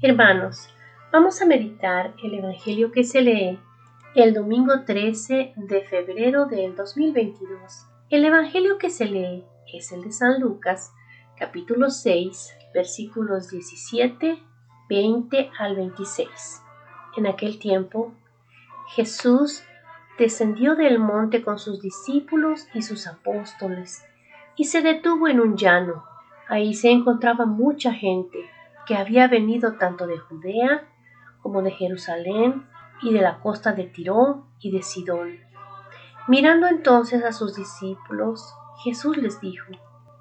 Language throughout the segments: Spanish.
Hermanos, vamos a meditar el Evangelio que se lee el domingo 13 de febrero del 2022. El Evangelio que se lee es el de San Lucas, capítulo 6, versículos 17, 20 al 26. En aquel tiempo, Jesús descendió del monte con sus discípulos y sus apóstoles y se detuvo en un llano. Ahí se encontraba mucha gente que había venido tanto de Judea como de Jerusalén y de la costa de Tirón y de Sidón. Mirando entonces a sus discípulos, Jesús les dijo,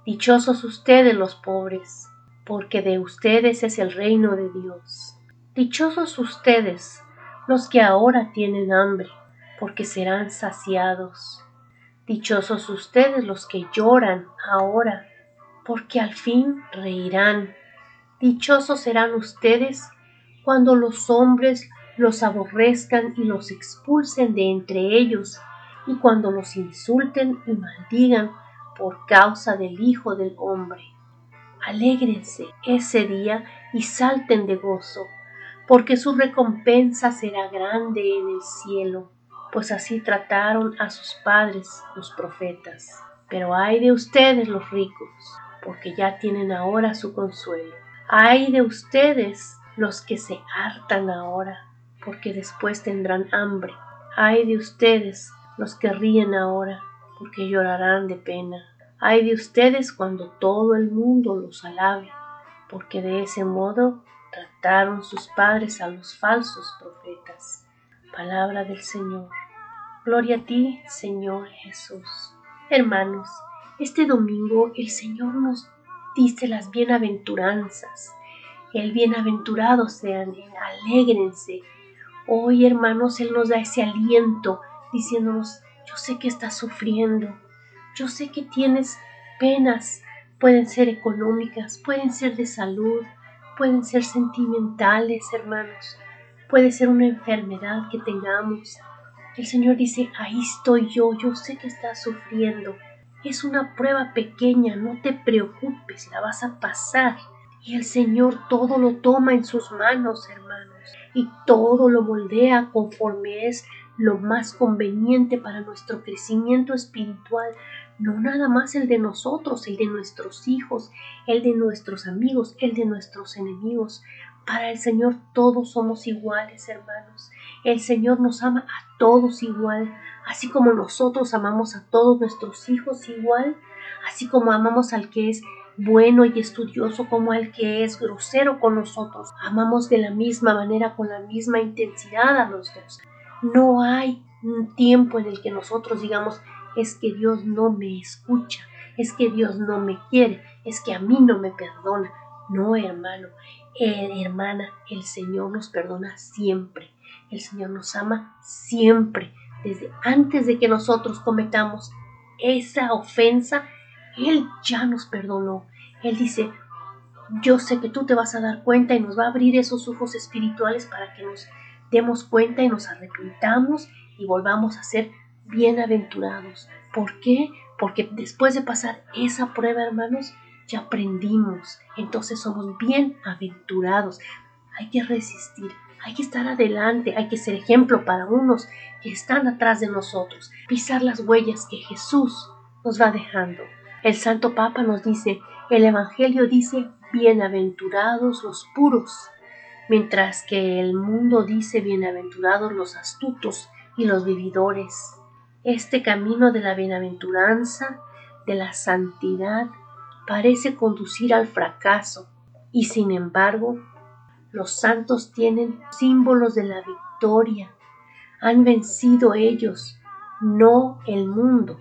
Dichosos ustedes los pobres, porque de ustedes es el reino de Dios. Dichosos ustedes los que ahora tienen hambre, porque serán saciados. Dichosos ustedes los que lloran ahora, porque al fin reirán. Dichosos serán ustedes cuando los hombres los aborrezcan y los expulsen de entre ellos, y cuando los insulten y maldigan por causa del Hijo del Hombre. Alégrense ese día y salten de gozo, porque su recompensa será grande en el cielo, pues así trataron a sus padres los profetas. Pero ay de ustedes los ricos, porque ya tienen ahora su consuelo. Ay de ustedes los que se hartan ahora, porque después tendrán hambre. Ay de ustedes los que ríen ahora, porque llorarán de pena. Ay de ustedes cuando todo el mundo los alabe, porque de ese modo trataron sus padres a los falsos profetas. Palabra del Señor. Gloria a ti, Señor Jesús. Hermanos, este domingo el Señor nos dice las bienaventuranzas. El bienaventurado sean, alégrense. Hoy, hermanos, Él nos da ese aliento diciéndonos, yo sé que estás sufriendo, yo sé que tienes penas, pueden ser económicas, pueden ser de salud, pueden ser sentimentales, hermanos, puede ser una enfermedad que tengamos. El Señor dice, ahí estoy yo, yo sé que estás sufriendo, es una prueba pequeña, no te preocupes, la vas a pasar. Y el Señor todo lo toma en sus manos, hermanos, y todo lo moldea conforme es lo más conveniente para nuestro crecimiento espiritual, no nada más el de nosotros, el de nuestros hijos, el de nuestros amigos, el de nuestros enemigos. Para el Señor todos somos iguales, hermanos. El Señor nos ama a todos igual, así como nosotros amamos a todos nuestros hijos igual, así como amamos al que es bueno y estudioso como al que es grosero con nosotros. Amamos de la misma manera, con la misma intensidad a los dos. No hay un tiempo en el que nosotros digamos, es que Dios no me escucha, es que Dios no me quiere, es que a mí no me perdona. No, hermano, eh, hermana, el Señor nos perdona siempre. El Señor nos ama siempre. Desde antes de que nosotros cometamos esa ofensa, Él ya nos perdonó. Él dice, yo sé que tú te vas a dar cuenta y nos va a abrir esos ojos espirituales para que nos demos cuenta y nos arrepintamos y volvamos a ser bienaventurados. ¿Por qué? Porque después de pasar esa prueba, hermanos, ya aprendimos. Entonces somos bienaventurados. Hay que resistir, hay que estar adelante, hay que ser ejemplo para unos que están atrás de nosotros, pisar las huellas que Jesús nos va dejando. El Santo Papa nos dice, el Evangelio dice, bienaventurados los puros, mientras que el mundo dice, bienaventurados los astutos y los vividores. Este camino de la bienaventuranza, de la santidad, parece conducir al fracaso, y sin embargo los santos tienen símbolos de la victoria. Han vencido ellos, no el mundo,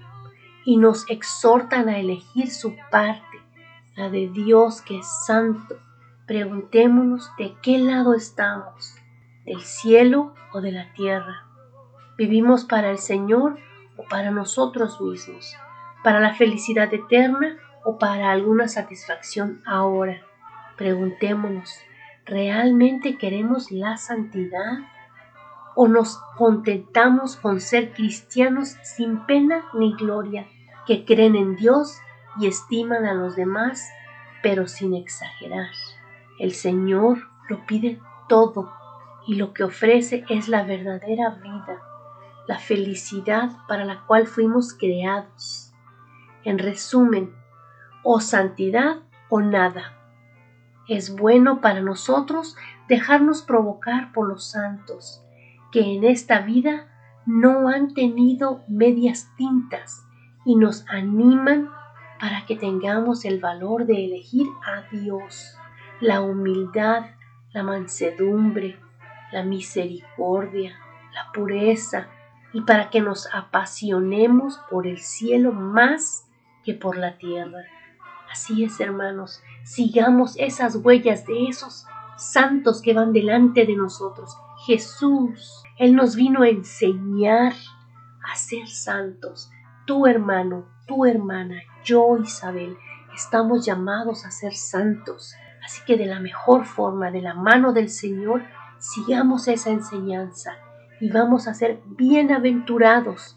y nos exhortan a elegir su parte, la de Dios que es santo. Preguntémonos de qué lado estamos, del cielo o de la tierra. ¿Vivimos para el Señor o para nosotros mismos? ¿Para la felicidad eterna o para alguna satisfacción ahora? Preguntémonos, ¿Realmente queremos la santidad? ¿O nos contentamos con ser cristianos sin pena ni gloria, que creen en Dios y estiman a los demás, pero sin exagerar? El Señor lo pide todo y lo que ofrece es la verdadera vida, la felicidad para la cual fuimos creados. En resumen, o santidad o nada. Es bueno para nosotros dejarnos provocar por los santos, que en esta vida no han tenido medias tintas y nos animan para que tengamos el valor de elegir a Dios, la humildad, la mansedumbre, la misericordia, la pureza, y para que nos apasionemos por el cielo más que por la tierra. Así es, hermanos, sigamos esas huellas de esos santos que van delante de nosotros. Jesús, Él nos vino a enseñar a ser santos. Tu hermano, tu hermana, yo, Isabel, estamos llamados a ser santos. Así que de la mejor forma, de la mano del Señor, sigamos esa enseñanza y vamos a ser bienaventurados